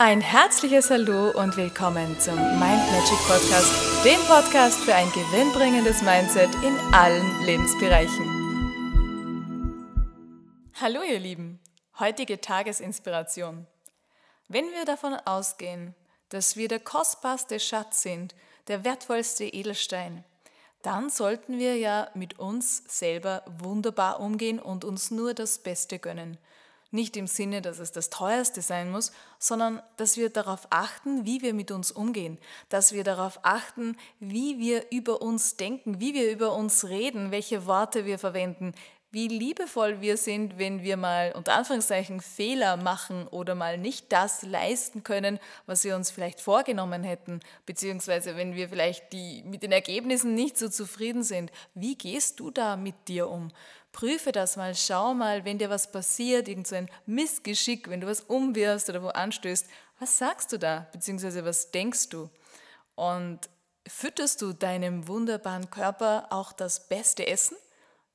Ein herzliches Hallo und willkommen zum Mind Magic Podcast, dem Podcast für ein gewinnbringendes Mindset in allen Lebensbereichen. Hallo ihr Lieben, heutige Tagesinspiration. Wenn wir davon ausgehen, dass wir der kostbarste Schatz sind, der wertvollste Edelstein, dann sollten wir ja mit uns selber wunderbar umgehen und uns nur das Beste gönnen. Nicht im Sinne, dass es das teuerste sein muss, sondern dass wir darauf achten, wie wir mit uns umgehen, dass wir darauf achten, wie wir über uns denken, wie wir über uns reden, welche Worte wir verwenden, wie liebevoll wir sind, wenn wir mal unter Anführungszeichen Fehler machen oder mal nicht das leisten können, was wir uns vielleicht vorgenommen hätten, beziehungsweise wenn wir vielleicht die, mit den Ergebnissen nicht so zufrieden sind. Wie gehst du da mit dir um? Prüfe das mal, schau mal, wenn dir was passiert, irgend so Missgeschick, wenn du was umwirfst oder wo anstößt, was sagst du da, beziehungsweise was denkst du? Und fütterst du deinem wunderbaren Körper auch das beste Essen?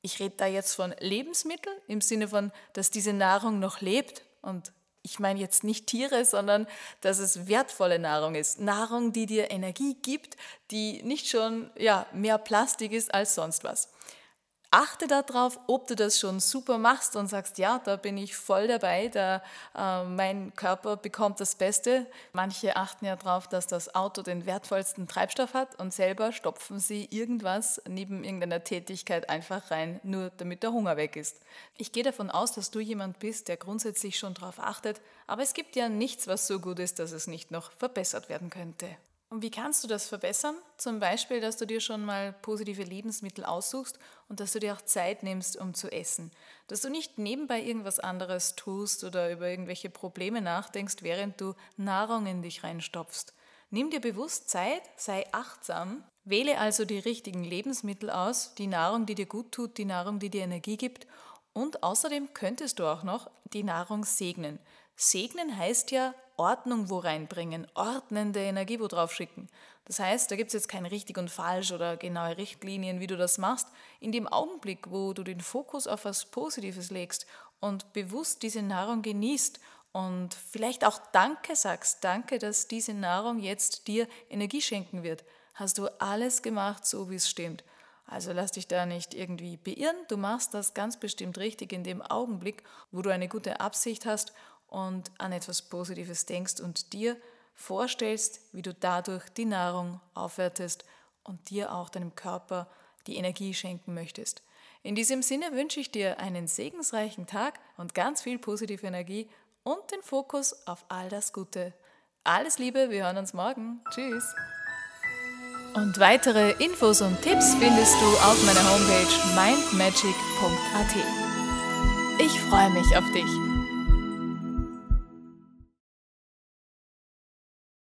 Ich rede da jetzt von Lebensmitteln im Sinne von, dass diese Nahrung noch lebt und ich meine jetzt nicht Tiere, sondern dass es wertvolle Nahrung ist. Nahrung, die dir Energie gibt, die nicht schon ja, mehr Plastik ist als sonst was achte darauf, ob du das schon super machst und sagst, ja, da bin ich voll dabei, da äh, mein Körper bekommt das Beste. Manche achten ja darauf, dass das Auto den wertvollsten Treibstoff hat und selber stopfen sie irgendwas neben irgendeiner Tätigkeit einfach rein, nur damit der Hunger weg ist. Ich gehe davon aus, dass du jemand bist, der grundsätzlich schon darauf achtet, aber es gibt ja nichts, was so gut ist, dass es nicht noch verbessert werden könnte. Und wie kannst du das verbessern? Zum Beispiel, dass du dir schon mal positive Lebensmittel aussuchst und dass du dir auch Zeit nimmst, um zu essen. Dass du nicht nebenbei irgendwas anderes tust oder über irgendwelche Probleme nachdenkst, während du Nahrung in dich reinstopfst. Nimm dir bewusst Zeit, sei achtsam, wähle also die richtigen Lebensmittel aus, die Nahrung, die dir gut tut, die Nahrung, die dir Energie gibt und außerdem könntest du auch noch die Nahrung segnen. Segnen heißt ja Ordnung wo reinbringen, ordnende Energie wo drauf schicken. Das heißt, da gibt es jetzt kein richtig und falsch oder genaue Richtlinien, wie du das machst. In dem Augenblick, wo du den Fokus auf was Positives legst und bewusst diese Nahrung genießt und vielleicht auch Danke sagst, danke, dass diese Nahrung jetzt dir Energie schenken wird, hast du alles gemacht, so wie es stimmt. Also lass dich da nicht irgendwie beirren, du machst das ganz bestimmt richtig in dem Augenblick, wo du eine gute Absicht hast und an etwas Positives denkst und dir vorstellst, wie du dadurch die Nahrung aufwertest und dir auch deinem Körper die Energie schenken möchtest. In diesem Sinne wünsche ich dir einen segensreichen Tag und ganz viel positive Energie und den Fokus auf all das Gute. Alles Liebe, wir hören uns morgen. Tschüss. Und weitere Infos und Tipps findest du auf meiner Homepage mindmagic.at. Ich freue mich auf dich.